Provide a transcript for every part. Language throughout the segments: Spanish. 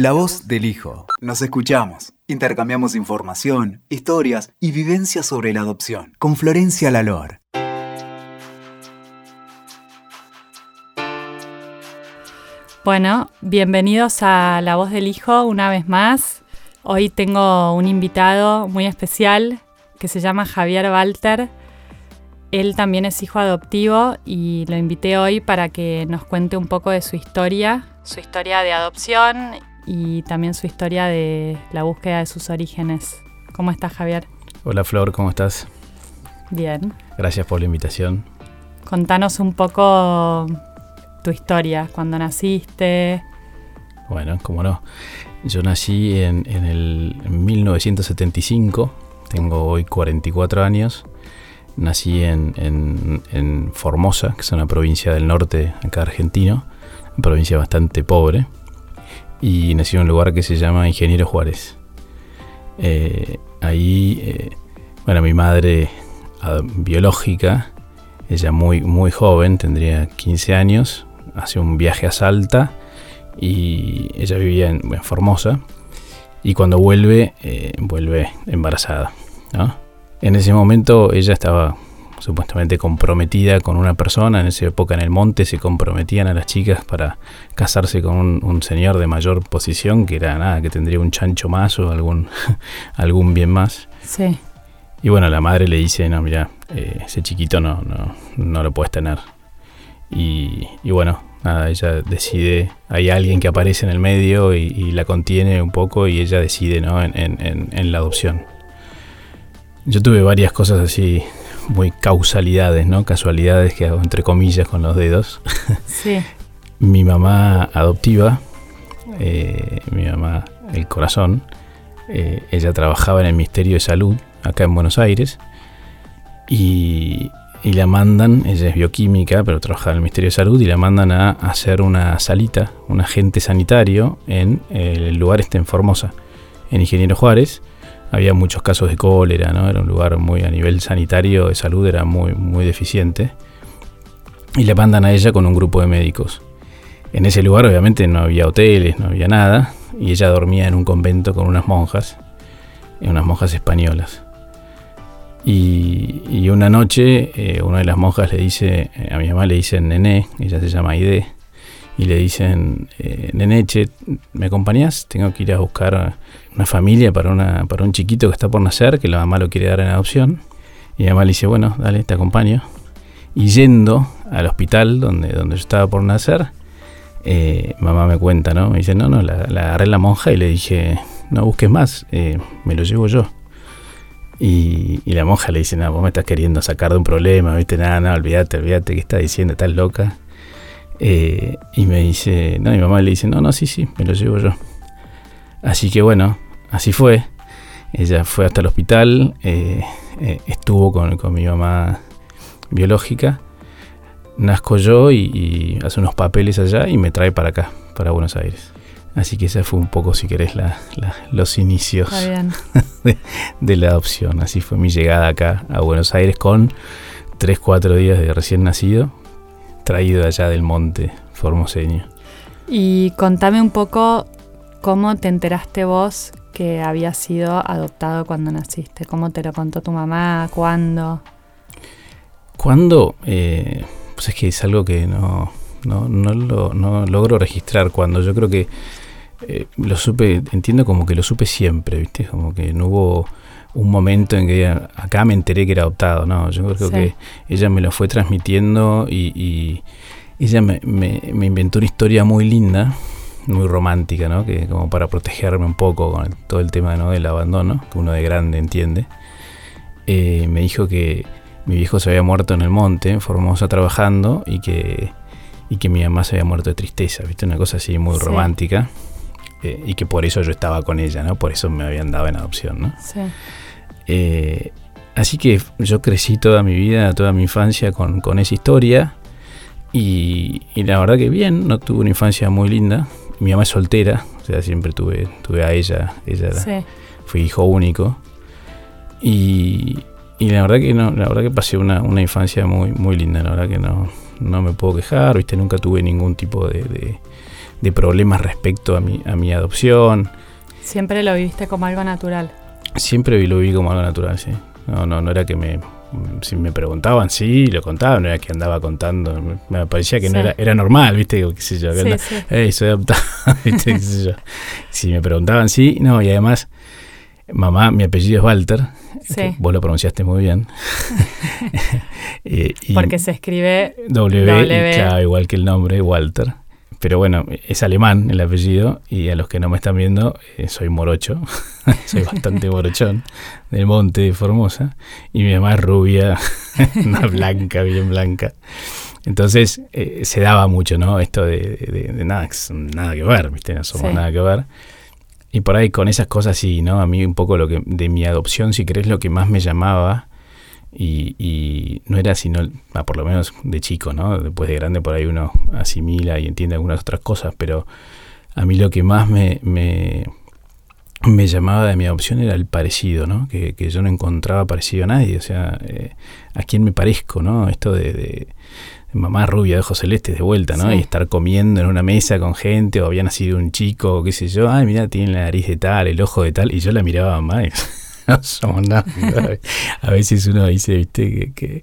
La voz del hijo. Nos escuchamos. Intercambiamos información, historias y vivencias sobre la adopción. Con Florencia Lalor. Bueno, bienvenidos a La voz del hijo una vez más. Hoy tengo un invitado muy especial que se llama Javier Walter. Él también es hijo adoptivo y lo invité hoy para que nos cuente un poco de su historia, su historia de adopción y también su historia de la búsqueda de sus orígenes. ¿Cómo estás, Javier? Hola, Flor, ¿cómo estás? Bien. Gracias por la invitación. Contanos un poco tu historia, cuando naciste. Bueno, cómo no. Yo nací en, el 1975, tengo hoy 44 años Nací en, Formosa, que es una provincia del norte acá argentino, una provincia bastante pobre, y nací en un lugar que se llama Ingeniero Juárez. Eh, ahí, eh, bueno, mi madre biológica, ella muy, muy joven, tendría 15 años, hace un viaje a Salta y ella vivía en, Formosa y cuando vuelve, eh, vuelve embarazada. En ese momento ella estaba supuestamente comprometida con una persona, en esa época en el monte se comprometían a las chicas para casarse con un, señor de mayor posición, que era nada, que tendría un chancho más o algún, algún bien más. Sí. Y bueno, la madre le dice, no, mira, eh, ese chiquito no, no, no lo puedes tener. Y, bueno, nada, ella decide, hay alguien que aparece en el medio y, la contiene un poco y ella decide ¿no? en, en, en la adopción. Yo tuve varias cosas así, muy causalidades, ¿no? Casualidades que hago entre comillas con los dedos. Sí. mi mamá adoptiva, eh, mi mamá el corazón, eh, ella trabajaba en el Ministerio de Salud acá en Buenos Aires y, y, la mandan, ella es bioquímica, pero trabajaba en el Ministerio de Salud y la mandan a hacer una salita, un agente sanitario en el lugar este en Formosa, en Ingeniero Juárez había muchos casos de cólera, ¿no? Era un lugar muy a nivel sanitario de salud era muy muy deficiente. Y le mandan a ella con un grupo de médicos. En ese lugar obviamente no había hoteles, no había nada, y ella dormía en un convento con unas monjas, unas monjas españolas. Y, una noche eh, una de las monjas le dice, a mi mamá le dicen nené, ella se llama Aide, y le dicen, eh, Neneche, ¿me acompañas? Tengo que ir a buscar una familia para, una, para un chiquito que está por nacer, que la mamá lo quiere dar en adopción. Y mi mamá le dice, bueno, dale, te acompaño. Y yendo al hospital donde, donde yo estaba por nacer, eh, mamá me cuenta, ¿no? Me dice, no, no, la, agarré la monja y le dije, no busques más, eh, me lo llevo yo. Y, la monja le dice, no, vos me estás queriendo sacar de un problema, ¿viste? Nada, no, olvídate, olvídate, ¿qué estás diciendo? Estás loca. Eh, y me dice, no, mi mamá le dice, no, no, sí, sí, me lo llevo yo. Así que bueno, así fue. Ella fue hasta el hospital, eh, eh, estuvo con, mi mamá biológica, nazco yo y, hace unos papeles allá y me trae para acá, para Buenos Aires. Así que esa fue un poco, si querés, los inicios de, de, la adopción. Así fue mi llegada acá a Buenos Aires con 3-4 días de recién nacido traído allá del monte formoseño. Y contame un poco cómo te enteraste vos que habías sido adoptado cuando naciste. ¿Cómo te lo contó tu mamá? ¿Cuándo? ¿Cuándo? Eh, pues es que es algo que no, no, lo, no logro registrar. Cuando yo creo que eh, lo supe, entiendo como que lo supe siempre, ¿viste? Como que no hubo un momento en que acá me enteré que era adoptado, ¿no? Yo creo que ella me lo fue transmitiendo y, ella me, inventó una historia muy linda, muy romántica, ¿no? Que como para protegerme un poco con todo el tema ¿no? del abandono, que uno de grande entiende. Eh, me dijo que mi viejo se había muerto en el monte, en Formosa, trabajando, y que, y que mi mamá se había muerto de tristeza, ¿viste? Una cosa así muy romántica. Eh, y que por eso yo estaba con ella, ¿no? Por eso me habían dado en adopción, ¿no? Sí. Eh, así que yo crecí toda mi vida, toda mi infancia con, esa historia y, la verdad que bien, no tuve una infancia muy linda. Mi mamá es soltera, o sea, siempre tuve, tuve a ella, ella fui hijo único. Y, la verdad que no, la verdad que pasé una, infancia muy, muy linda, la verdad que no, no me puedo quejar, viste, nunca tuve ningún tipo de de problemas respecto a mi, a mi adopción. Siempre lo viviste como algo natural. Siempre lo viví como algo natural, sí. No, no, no era que me, si me preguntaban, sí, lo contaba, no era que andaba contando, me parecía que no era, era normal, ¿viste? Qué sé yo, que sí, soy adoptado, ¿viste? ¿Qué sé yo? Si me preguntaban, sí, no, y además, mamá, mi apellido es Walter, sí. vos lo pronunciaste muy bien. Eh, Porque se escribe W, w. igual que el nombre, Walter pero bueno, es alemán el apellido y a los que no me están viendo, eh, soy morocho, soy bastante morochón, del monte de Formosa, y mi mamá es rubia, una blanca, bien blanca. Entonces eh, se daba mucho, ¿no? Esto de, nada, nada que ver, ¿viste? No somos nada que ver. Y por ahí con esas cosas sí, ¿no? A mí un poco lo que de mi adopción, si querés, lo que más me llamaba y, no era sino, ah, por lo menos de chico, ¿no? Después de grande por ahí uno asimila y entiende algunas otras cosas, pero a mí lo que más me, me, llamaba de mi adopción era el parecido, ¿no? Que, yo no encontraba parecido a nadie, o sea, eh, a quién me parezco, ¿no? Esto de, mamá rubia de ojos celestes de vuelta, ¿no? Y estar comiendo en una mesa con gente, o había nacido un chico, o qué sé yo, ay, mira, tiene la nariz de tal, el ojo de tal, y yo la miraba a mamá no somos nada. A veces uno dice, viste, que,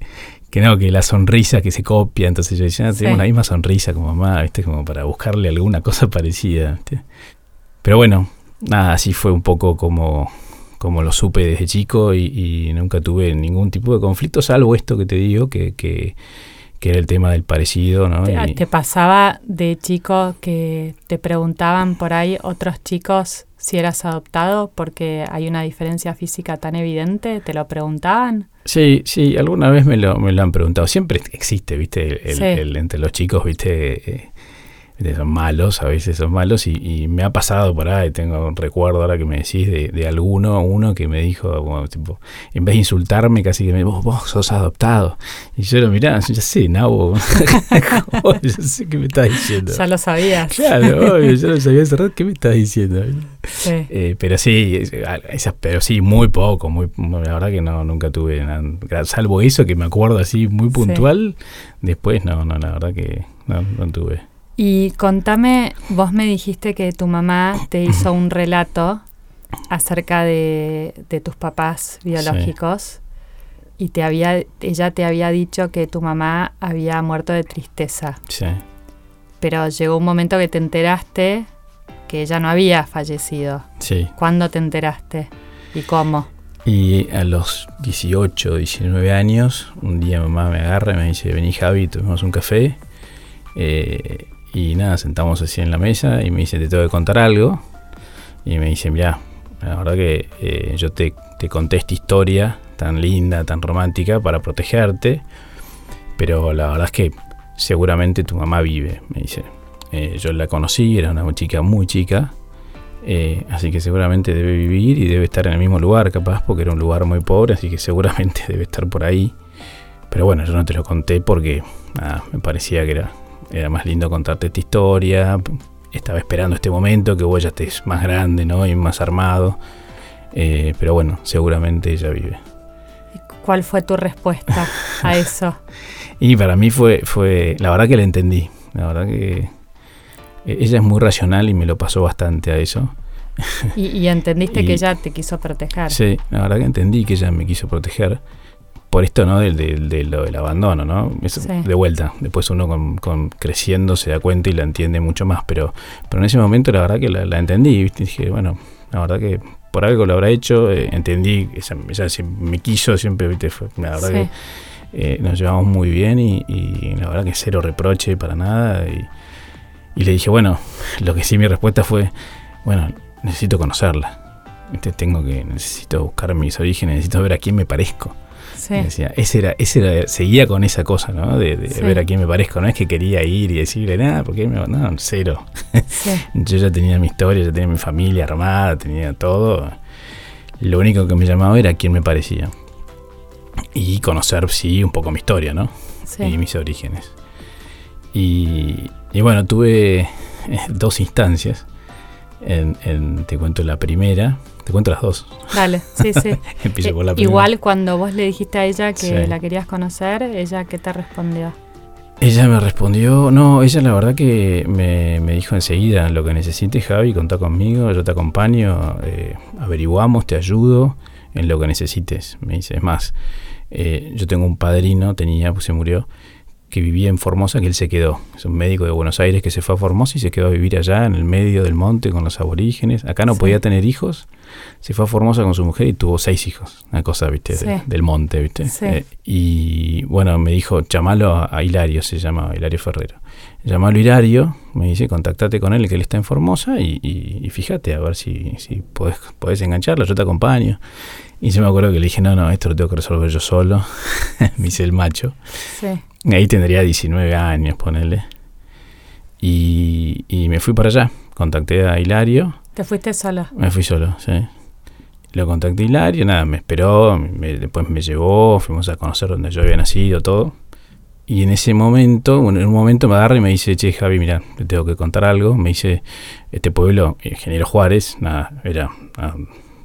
que, no, que la sonrisa que se copia, entonces yo decía, ah, tengo la misma sonrisa como mamá, viste, como para buscarle alguna cosa parecida. Pero bueno, nada, así fue un poco como, como lo supe desde chico y, nunca tuve ningún tipo de conflicto, salvo esto que te digo, que, que, que era el tema del parecido. ¿no? ¿Te, ¿Te pasaba de chico que te preguntaban por ahí otros chicos si eras adoptado porque hay una diferencia física tan evidente? ¿Te lo preguntaban? Sí, sí, alguna vez me lo, me lo han preguntado. Siempre existe, viste, el, entre los chicos, viste, eh, son malos, a veces son malos, y, me ha pasado por ahí, tengo un recuerdo ahora que me decís de, de alguno, uno que me dijo, tipo, en vez de insultarme, casi que me vos, vos sos adoptado. Y yo lo miraba, ya sé, Nabo, ya sé qué me estás diciendo. Ya lo sabías. Claro, obvio, ya lo sabía hace rato, ¿qué me estás diciendo? Sí. Eh, pero sí, esas, pero sí, muy poco, muy, la verdad que no, nunca tuve, nada, salvo eso que me acuerdo así muy puntual, después no, no, la verdad que no, no tuve. Y contame, vos me dijiste que tu mamá te hizo un relato acerca de, tus papás biológicos y te había, ella te había dicho que tu mamá había muerto de tristeza. Sí. Pero llegó un momento que te enteraste que ella no había fallecido. Sí. ¿Cuándo te enteraste? ¿Y cómo? Y a los 18, 19 años, un día mamá me agarra y me dice, vení Javi, tomemos un café. Eh, y nada, sentamos así en la mesa y me dice, te tengo que contar algo. Y me dice, mira, la verdad que eh, yo te, te, conté esta historia tan linda, tan romántica para protegerte. Pero la verdad es que seguramente tu mamá vive, me dice. Eh, yo la conocí, era una chica muy chica. Eh, así que seguramente debe vivir y debe estar en el mismo lugar, capaz, porque era un lugar muy pobre, así que seguramente debe estar por ahí. Pero bueno, yo no te lo conté porque me parecía que era era más lindo contarte esta historia. Estaba esperando este momento, que vos ya estés más grande, ¿no? Y más armado. Eh, pero bueno, seguramente ella vive. ¿Cuál fue tu respuesta a eso? y para mí fue, fue, la verdad que la entendí. La verdad que eh, ella es muy racional y me lo pasó bastante a eso. y, entendiste que ella te quiso proteger. Sí, la verdad que entendí que ella me quiso proteger por esto, ¿no? Del, del, del, abandono, ¿no? De vuelta, después uno con, creciendo se da cuenta y la entiende mucho más, pero, pero en ese momento la verdad que la, entendí, ¿viste? dije, bueno, la verdad que por algo lo habrá hecho, eh, entendí, ella, me quiso siempre, ¿viste? la verdad que eh, nos llevamos muy bien y, la verdad que cero reproche para nada. Y, y le dije, bueno, lo que sí mi respuesta fue, bueno, necesito conocerla. Tengo que, necesito buscar mis orígenes, necesito ver a quién me parezco. Decía, ese era, ese era, seguía con esa cosa, ¿no? De, ver a quién me parezco. No es que quería ir y decirle nada, porque me, no, cero. Yo ya tenía mi historia, ya tenía mi familia armada, tenía todo. Lo único que me llamaba era quién me parecía. Y conocer, sí, un poco mi historia, ¿no? Y mis orígenes. Y, bueno, tuve eh, dos instancias. En, te cuento la primera, te cuento las dos. Dale, sí, sí. Empiezo por la Igual cuando vos le dijiste a ella que la querías conocer, ella qué te respondió? Ella me respondió, no, ella la verdad que me, me dijo enseguida, lo que necesites Javi, contá conmigo, yo te acompaño, eh, averiguamos, te ayudo en lo que necesites. Me dice, es más, eh, yo tengo un padrino, tenía, pues se murió, que vivía en Formosa, que él se quedó. Es un médico de Buenos Aires que se fue a Formosa y se quedó a vivir allá en el medio del monte con los aborígenes. Acá no podía tener hijos. Se fue a Formosa con su mujer y tuvo seis hijos. Una cosa, viste, del monte, viste. Eh, y bueno, me dijo, llamalo a, Hilario, se llama Hilario Ferrero. Llamalo a Hilario, me dice, contactate con él, que él está en Formosa y, fíjate a ver si, si podés, podés engancharlo, yo te acompaño. Y yo me acuerdo que le dije, no, no, esto lo tengo que resolver yo solo. me hice el macho. Sí. Ahí tendría 19 años, ponele. Y, y me fui para allá. Contacté a Hilario. ¿Te fuiste solo? Me fui solo, sí. Lo contacté a Hilario, nada, me esperó, después me llevó, fuimos a conocer donde yo había nacido, todo. Y en ese momento, bueno, en un momento me agarra y me dice, che, Javi, mira, te tengo que contar algo. Me dice, este pueblo, Ingeniero Juárez, nada, era, ah,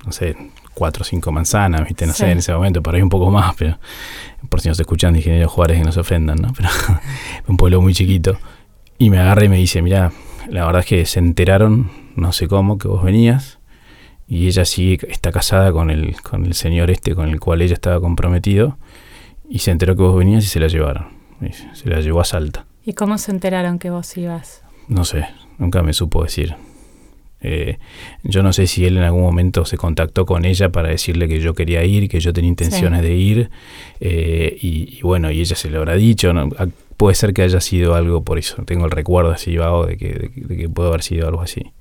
no sé, cuatro o cinco manzanas, ¿viste? No sé, en ese momento, por ahí un poco más, pero por si nos escuchan de Ingeniero Juárez que nos ofendan, ¿no? Pero un pueblo muy chiquito. Y me agarra y me dice, mira, la verdad es que se enteraron, no sé cómo, que vos venías. Y ella sí está casada con el, con el señor este con el cual ella estaba comprometido. Y se enteró que vos venías y se la llevaron. Se la llevó a Salta. ¿Y cómo se enteraron que vos ibas? No sé, nunca me supo decir. Eh, yo no sé si él en algún momento se contactó con ella para decirle que yo quería ir, que yo tenía intenciones de ir, eh, y, bueno, y ella se lo habrá dicho. Ah, puede ser que haya sido algo por eso. Tengo el recuerdo así vago de que, de, que puede haber sido algo así.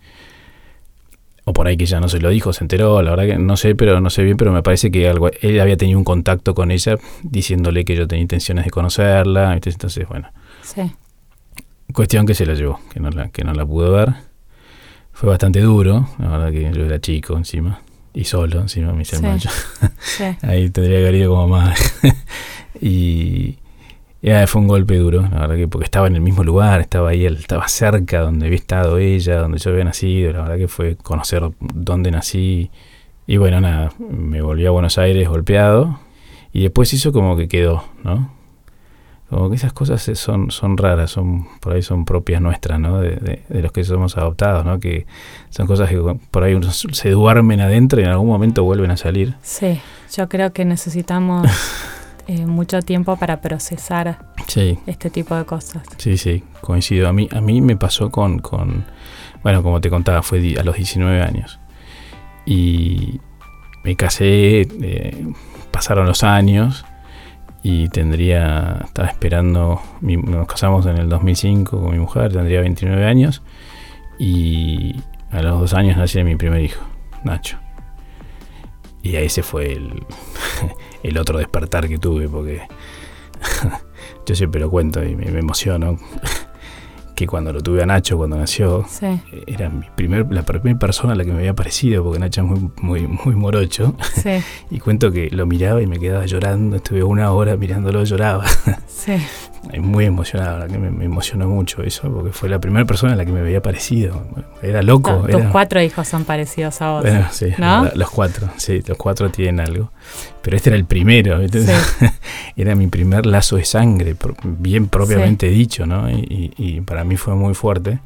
O por ahí que ya no se lo dijo, se enteró, la verdad que no sé, pero no sé bien, pero me parece que algo, él había tenido un contacto con ella diciéndole que yo tenía intenciones de conocerla, entonces bueno. Sí. Cuestión que se la llevó, que no la, que no la pudo ver fue bastante duro, la verdad que yo era chico encima, y solo encima, mis hermanos. Ahí tendría que haber ido como más. y ya fue un golpe duro, la verdad que porque estaba en el mismo lugar, estaba ahí, estaba cerca donde había estado ella, donde yo había nacido, la verdad que fue conocer dónde nací. Y bueno, nada, me volví a Buenos Aires golpeado y después hizo como que quedó, ¿no? Como que esas cosas son, son raras, son por ahí son propias nuestras, ¿no? De, los que somos adoptados, ¿no? Que son cosas que por ahí se duermen adentro y en algún momento vuelven a salir. Sí, yo creo que necesitamos eh, mucho tiempo para procesar este tipo de cosas. Sí, sí, coincido. A mí, a mí me pasó con, con, bueno, como te contaba, fue a los 19 años. Y me casé, eh, pasaron los años y tendría, estaba esperando, nos casamos en el 2005 con mi mujer, tendría 29 años y a los dos años nació mi primer hijo, Nacho. Y ahí se fue el, el otro despertar que tuve, porque yo siempre lo cuento y me, me emociono que cuando lo tuve a Nacho, cuando nació, era mi primer, la primera persona a la que me había parecido, porque Nacho es muy, muy, muy morocho. y cuento que lo miraba y me quedaba llorando, estuve una hora mirándolo, lloraba. Sí. Muy emocionado, que me, emocionó mucho eso, porque fue la primera persona a la que me había pareciera Era loco. Tus cuatro hijos son parecidos a vos. sí, los cuatro, sí, los cuatro tienen algo. Pero este era el primero, era mi primer lazo de sangre, bien propiamente dicho, ¿no? Y, para mí fue muy fuerte.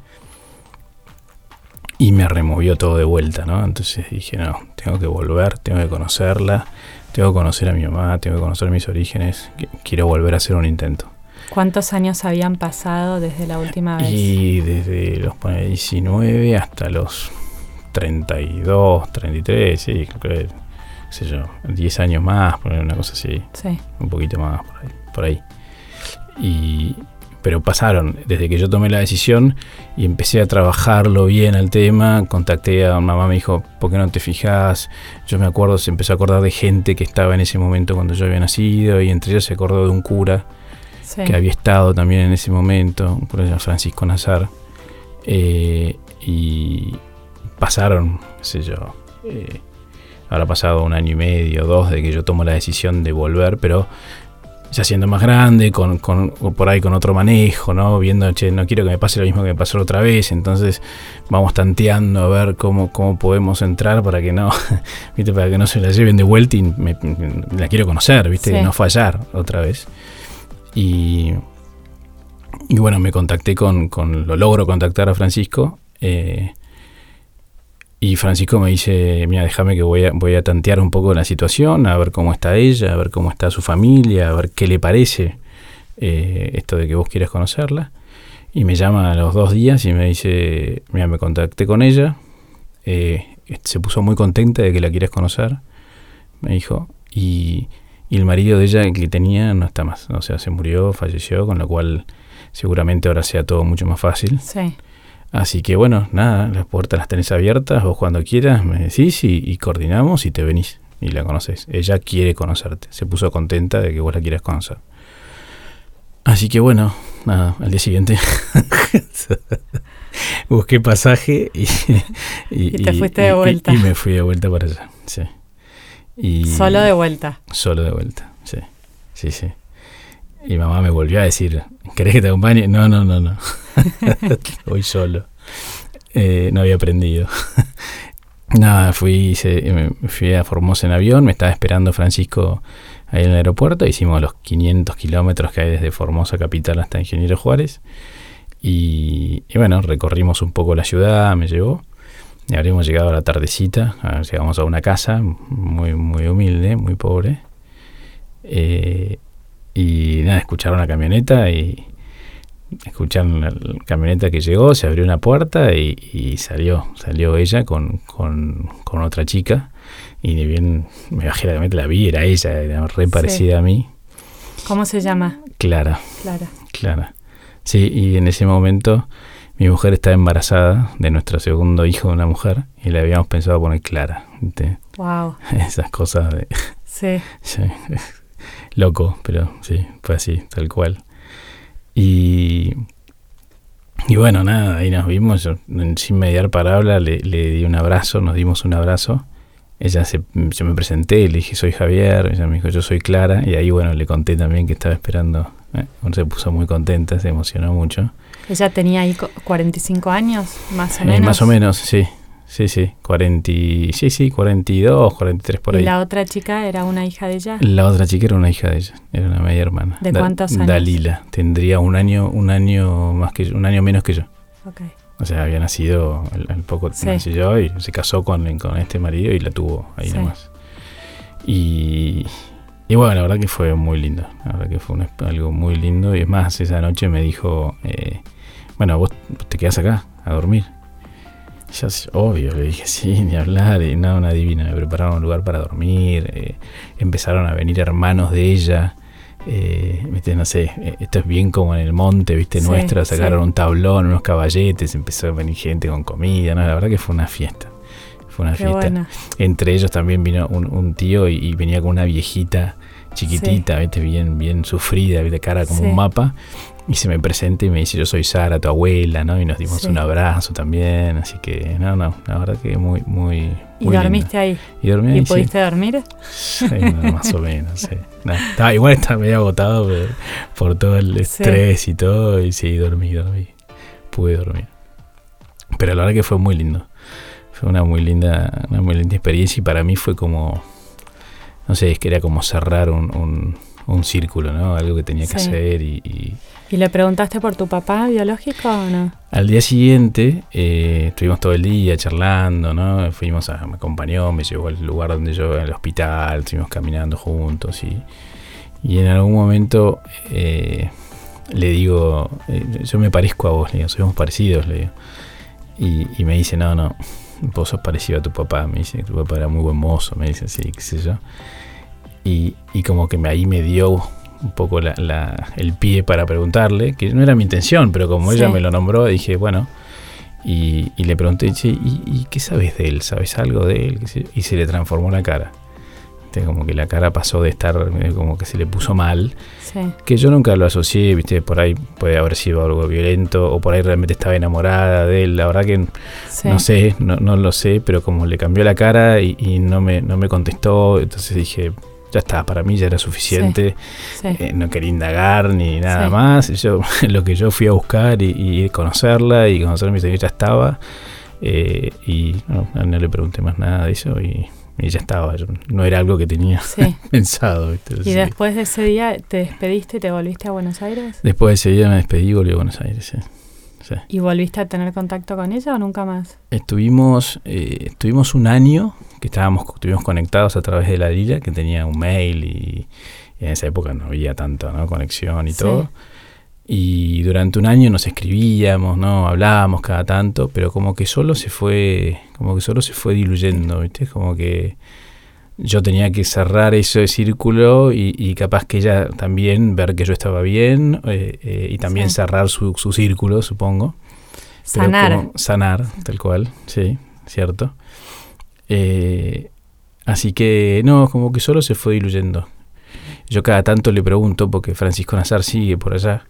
Y me removió todo de vuelta, ¿no? Entonces dije, no, tengo que volver, tengo que conocerla, tengo que conocer a mi mamá, tengo que conocer mis orígenes, quiero volver a hacer un intento. ¿Cuántos años habían pasado desde la última vez? Y desde los 19 hasta los 32, 33, sí, creo que, sé yo, 10 años más, una cosa así. Sí. Un poquito más por ahí. Y, pero pasaron, desde que yo tomé la decisión y empecé a trabajarlo bien al tema, contacté a mamá, me dijo, ¿por qué no te fijas? Yo me acuerdo, se empezó a acordar de gente que estaba en ese momento cuando yo había nacido y entre ellos se acordó de un cura que había estado también en ese momento, por ejemplo Francisco Nazar, eh, y pasaron, qué sé yo, eh, habrá pasado un año y medio, dos, de que yo tomo la decisión de volver, pero ya siendo más grande, con, con, por ahí con otro manejo, ¿no? Viendo, che, no quiero que me pase lo mismo que me pasó otra vez, entonces vamos tanteando a ver cómo, cómo podemos entrar para que no, ¿viste? Para que no se la lleven de vuelta y me, la quiero conocer, ¿viste? Y no fallar otra vez. Y, y bueno, me contacté con, con, lo logro contactar a Francisco. Eh, y Francisco me dice, mira, déjame que voy a, voy a tantear un poco la situación, a ver cómo está ella, a ver cómo está su familia, a ver qué le parece eh, esto de que vos quieres conocerla. Y me llama a los dos días y me dice, mira, me contacté con ella, eh, se puso muy contenta de que la quieres conocer, me dijo, y, y el marido de ella que tenía no está más, o sea, se murió, falleció, con lo cual seguramente ahora sea todo mucho más fácil. Sí. Así que bueno, nada, las puertas las tenés abiertas, vos cuando quieras me decís y, coordinamos y te venís y la conoces. Ella quiere conocerte, se puso contenta de que vos la quieras conocer. Así que bueno, nada, al día siguiente busqué pasaje y, y, te fuiste de vuelta. Y, me fui de vuelta para allá, sí. Y solo de vuelta. Solo de vuelta, sí, sí, sí. Y mamá me volvió a decir, ¿querés que te acompañe? No, no, no, no. Voy solo. Eh, no había aprendido. Nada, fui, se, fui a Formosa en avión, me estaba esperando Francisco ahí en el aeropuerto, hicimos los 500 kilómetros que hay desde Formosa Capital hasta Ingeniero Juárez. Y, bueno, recorrimos un poco la ciudad, me llevó. Y habríamos llegado a la tardecita, llegamos a una casa muy, muy humilde, muy pobre. Eh, y nada, escucharon la camioneta y escucharon la camioneta que llegó, se abrió una puerta y, salió, salió ella con, con, otra chica. Y ni bien me bajé la camioneta, la vi, era ella, era re parecida a mí. ¿Cómo se llama? Clara. Clara. Clara. Sí, y en ese momento mi mujer estaba embarazada de nuestro segundo hijo de una mujer y le habíamos pensado poner Clara. Wow. Esas cosas de... Sí. sí loco, pero sí, fue así, tal cual. Y, y bueno, nada, ahí nos vimos, yo, sin mediar palabra le, le di un abrazo, nos dimos un abrazo. Ella se, yo me presenté, le dije soy Javier, ella me dijo yo soy Clara, y ahí bueno, le conté también que estaba esperando, eh, se puso muy contenta, se emocionó mucho. ¿Ella tenía ahí 45 años, más o eh, menos? más o menos, sí, Sí, sí, 40, sí, sí, 42, 43 por ahí. ¿Y la otra chica era una hija de ella? La otra chica era una hija de ella, era una media hermana. ¿De cuántos años? Dalila, tendría un año, un año más que un año menos que yo. Okay. O sea, había nacido al, poco sí. nací yo y se casó con, con este marido y la tuvo ahí nomás. Y, y bueno, la verdad que fue muy lindo, la verdad que fue algo muy lindo y es más, esa noche me dijo, eh, bueno, vos te quedas acá a dormir. Ya, obvio, le dije, sí, ni hablar, y nada, una divina, me prepararon un lugar para dormir, eh, empezaron a venir hermanos de ella, eh, no sé, eh, esto es bien como en el monte, viste, nuestro, sacaron un tablón, unos caballetes, empezó a venir gente con comida, no, la verdad que fue una fiesta, fue una fiesta. Entre ellos también vino un, tío y, venía con una viejita chiquitita, viste, bien, bien sufrida, de cara como un mapa, y se me presenta y me dice, yo soy Sara, tu abuela, ¿no? Y nos dimos un abrazo también, así que, no, no, la verdad que muy, muy... ¿Y dormiste ahí? ¿Y dormí ¿Y pudiste dormir? Sí, más o menos, sí. estaba, igual estaba medio agotado por, todo el estrés y todo, y sí, dormí, dormí, pude dormir. Pero la verdad que fue muy lindo. Fue una muy linda, una muy linda experiencia y para mí fue como, no sé, es que era como cerrar un, un, círculo, ¿no? Algo que tenía que hacer y ¿Y le preguntaste por tu papá biológico o no? Al día siguiente eh, estuvimos todo el día charlando, ¿no? Fuimos a, me acompañó, me llevó al lugar donde yo, al hospital, estuvimos caminando juntos y, y en algún momento eh, le digo, eh, yo me parezco a vos, le digo, somos parecidos, le digo. Y, y, me dice, no, no, vos sos parecido a tu papá, me dice, tu papá era muy buen mozo, me dice, sí, qué sé yo. Y, y como que ahí me dio un poco la, el pie para preguntarle, que no era mi intención, pero como ella me lo nombró, dije, bueno, y, le pregunté, ¿y, qué sabes de él? ¿Sabes algo de él? Y se le transformó la cara. como que la cara pasó de estar, eh, como que se le puso mal, que yo nunca lo asocié, viste, por ahí puede haber sido algo violento, o por ahí realmente estaba enamorada de él, la verdad que no sé, no, no, lo sé, pero como le cambió la cara y, y no, me, no me contestó, entonces dije, ya está, para mí ya era suficiente, eh, no quería indagar ni nada más, yo, lo que yo fui a buscar y, conocerla y conocer mi ya estaba, eh, y no, no, le pregunté más nada de eso y, y ya estaba, no era algo que tenía pensado. ¿Y después de ese día te despediste y te volviste a Buenos Aires? Después de ese día me despedí y volví a Buenos Aires, sí. ¿Y volviste a tener contacto con ella o nunca más? Estuvimos, eh, estuvimos un año que estábamos, estuvimos conectados a través de la Lila, que tenía un mail y, en esa época no había tanta conexión y todo. Y durante un año nos escribíamos, ¿no? Hablábamos cada tanto, pero como que solo se fue, como que solo se fue diluyendo, ¿viste? Como que yo tenía que cerrar ese círculo y, capaz que ella también ver que yo estaba bien eh, eh, y también cerrar su, su, círculo, supongo. Sanar. sanar, tal cual, sí, cierto. Eh, así que no, como que solo se fue diluyendo. Yo cada tanto le pregunto, porque Francisco Nazar sigue por allá,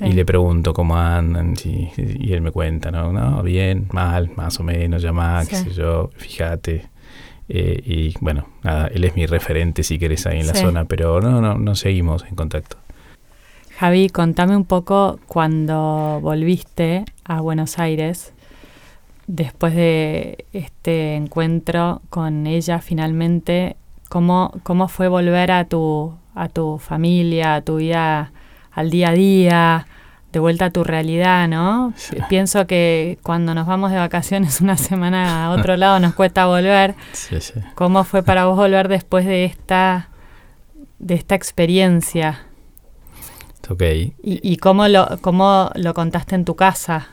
y le pregunto cómo andan, y él me cuenta, ¿no? No, bien, mal, más o menos, ya más, qué sé yo, fíjate. Eh, y bueno, nada, él es mi referente si querés ahí en la zona, pero no, no, no seguimos en contacto. Javi, contame un poco cuando volviste a Buenos Aires, después de este encuentro con ella finalmente, ¿cómo, cómo fue volver a tu, a tu familia, a tu vida al día a día? De vuelta a tu realidad, ¿no? Pienso que cuando nos vamos de vacaciones una semana a otro lado nos cuesta volver. Sí, sí. ¿Cómo fue para vos volver después de esta, de esta experiencia? Ok. ¿Y, y cómo, lo, cómo lo contaste en tu casa?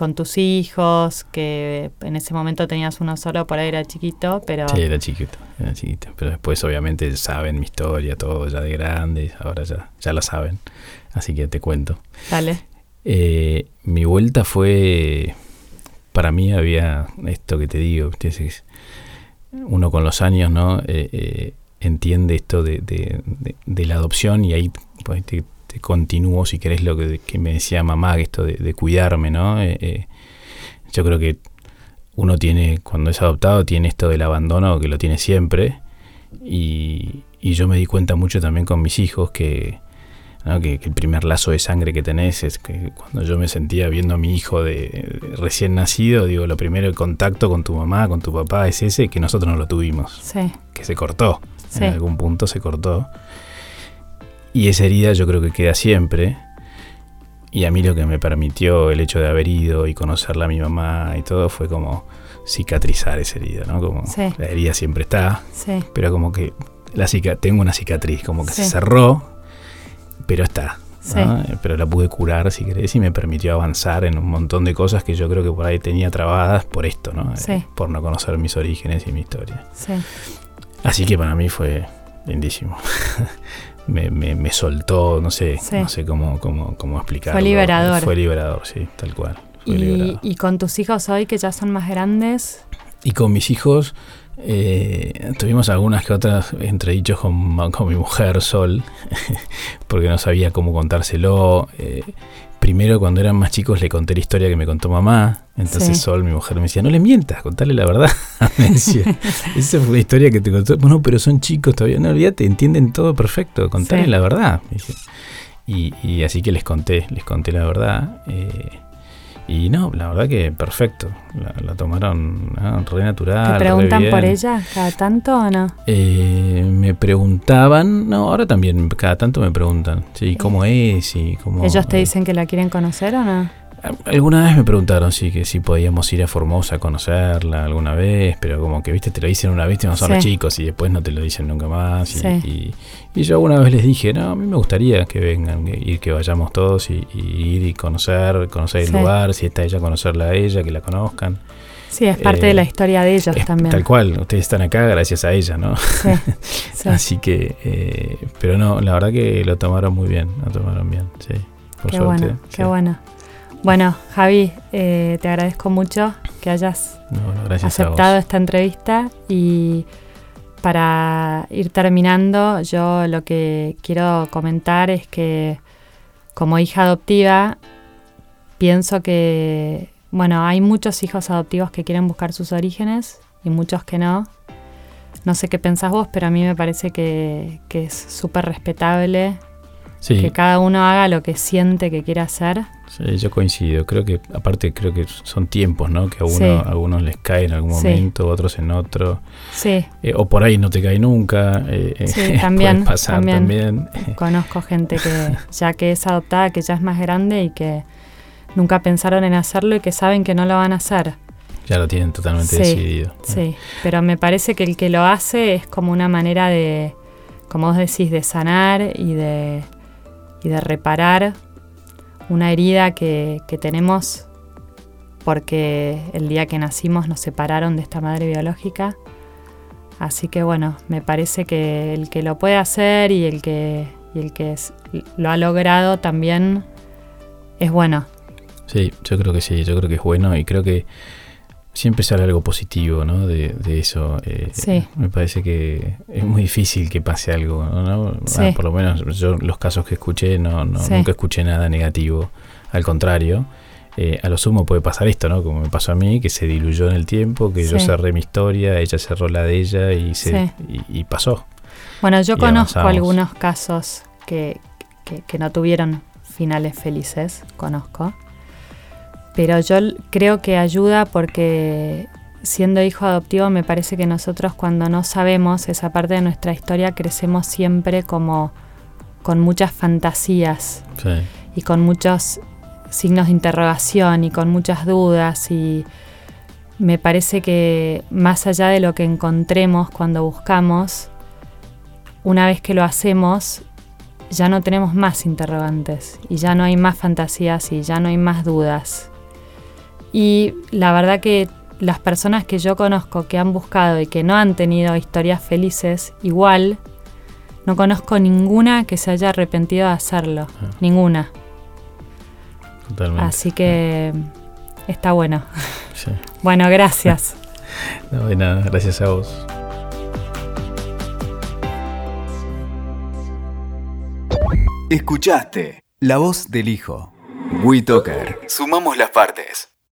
con tus hijos, que en ese momento tenías uno solo, por ahí era chiquito, pero... Sí, era chiquito, era chiquito. Pero después obviamente saben mi historia, todo ya de grande, ahora ya, ya lo saben. Así que te cuento. Dale. Eh, mi vuelta fue, para mí había esto que te digo, uno con los años, ¿no? Eh, eh, entiende esto de, de, la adopción y ahí pues, te, continúo, si querés, lo que, me decía mamá, esto de, cuidarme, ¿no? yo creo que uno tiene, cuando es adoptado, tiene esto del abandono que lo tiene siempre y, y yo me di cuenta mucho también con mis hijos que que, el primer lazo de sangre que tenés es que cuando yo me sentía viendo a mi hijo de, recién nacido, digo, lo primero el contacto con tu mamá, con tu papá es ese que nosotros no lo tuvimos, que se cortó, en algún punto se cortó. Y esa herida yo creo que queda siempre. Y a mí lo que me permitió el hecho de haber ido y conocerla a mi mamá y todo fue como cicatrizar esa herida, ¿no? Como la herida siempre está, pero como que la tengo una cicatriz, como que se cerró pero está. Pero la pude curar, si querés, y me permitió avanzar en un montón de cosas que yo creo que por ahí tenía trabadas por esto, ¿no? Eh, por no conocer mis orígenes y mi historia. Así que para mí fue lindísimo. me, me, soltó, no sé, no sé cómo, cómo, cómo explicarlo. Fue liberador. Fue liberador, sí, tal cual. y, y con tus hijos hoy, que ya son más grandes. Y con mis hijos, eh, tuvimos algunas que otras entredichos con, con mi mujer, Sol, porque no sabía cómo contárselo. Eh, primero, cuando eran más chicos, le conté la historia que me contó mamá. Entonces Sol, mi mujer, me decía, no le mientas, contarle la verdad. me decía, esa fue una historia que te contó. Bueno, pero son chicos todavía. No, olvídate, entienden todo perfecto, contarle la verdad. Y, y, así que les conté, les conté la verdad. Eh, y no, la verdad que perfecto. La, tomaron re natural. ¿Te preguntan por ella cada tanto o no? Eh, me preguntaban, no, ahora también cada tanto me preguntan, sí, cómo es y cómo. ¿Ellos te dicen que la quieren conocer o no? Alguna vez me preguntaron sí que si podíamos ir a Formosa a conocerla alguna vez, pero como que viste te lo dicen una vez, no son los chicos y después no te lo dicen nunca más. Y, yo alguna vez les dije, no, a mí me gustaría que vengan, y que vayamos todos y, ir y conocer, conocer el lugar, si está ella, conocerla a ella, que la conozcan. Sí, es parte de la eh, historia de ellos también. Tal cual, ustedes están acá gracias a ella, ¿no? Así que, eh, pero no, la verdad que lo tomaron muy bien, lo tomaron bien, sí. qué bueno, qué bueno. Bueno, Javi, eh, te agradezco mucho que hayas aceptado esta entrevista y para ir terminando, yo lo que quiero comentar es que como hija adoptiva, pienso que, bueno, hay muchos hijos adoptivos que quieren buscar sus orígenes y muchos que no. No sé qué pensás vos, pero a mí me parece que, que es súper respetable que cada uno haga lo que siente que quiere hacer. Sí, yo coincido. Creo que, aparte, creo que son tiempos, ¿no? Que a, uno, algunos les cae en algún momento, otros en otro. Sí. Eh, o por ahí no te cae nunca. Eh, sí, también. pasar también. Conozco gente que ya que es adoptada, que ya es más grande y que nunca pensaron en hacerlo y que saben que no lo van a hacer. Ya lo tienen totalmente decidido. Sí, pero me parece que el que lo hace es como una manera de, como vos decís, de sanar y de, y de reparar una herida que, tenemos porque el día que nacimos nos separaron de esta madre biológica. Así que bueno, me parece que el que lo puede hacer y el que, el que lo ha logrado también es bueno. Sí, yo creo que sí, yo creo que es bueno y creo que siempre sale algo positivo ¿no? de, eso. Eh, sí. Me parece que es muy difícil que pase algo. ¿no? Ah, por lo menos yo los casos que escuché no, nunca escuché nada negativo. Al contrario, eh, a lo sumo puede pasar esto, ¿no? Como me pasó a mí, que se diluyó en el tiempo, que yo cerré mi historia, ella cerró la de ella y, se, y, pasó. Bueno, yo conozco algunos casos que, que no tuvieron finales felices, conozco. Pero yo creo que ayuda porque siendo hijo adoptivo me parece que nosotros cuando no sabemos esa parte de nuestra historia crecemos siempre como con muchas fantasías y con muchos signos de interrogación y con muchas dudas y me parece que más allá de lo que encontremos cuando buscamos, una vez que lo hacemos, ya no tenemos más interrogantes y ya no hay más fantasías y ya no hay más dudas. Y la verdad que las personas que yo conozco que han buscado y que no han tenido historias felices, igual, no conozco ninguna que se haya arrepentido de hacerlo. Ah. Ninguna. Totalmente. Así que está bueno. bueno, gracias. no, de nada, gracias a vos. Escuchaste La Voz del Hijo. WeToker. Sumamos las partes.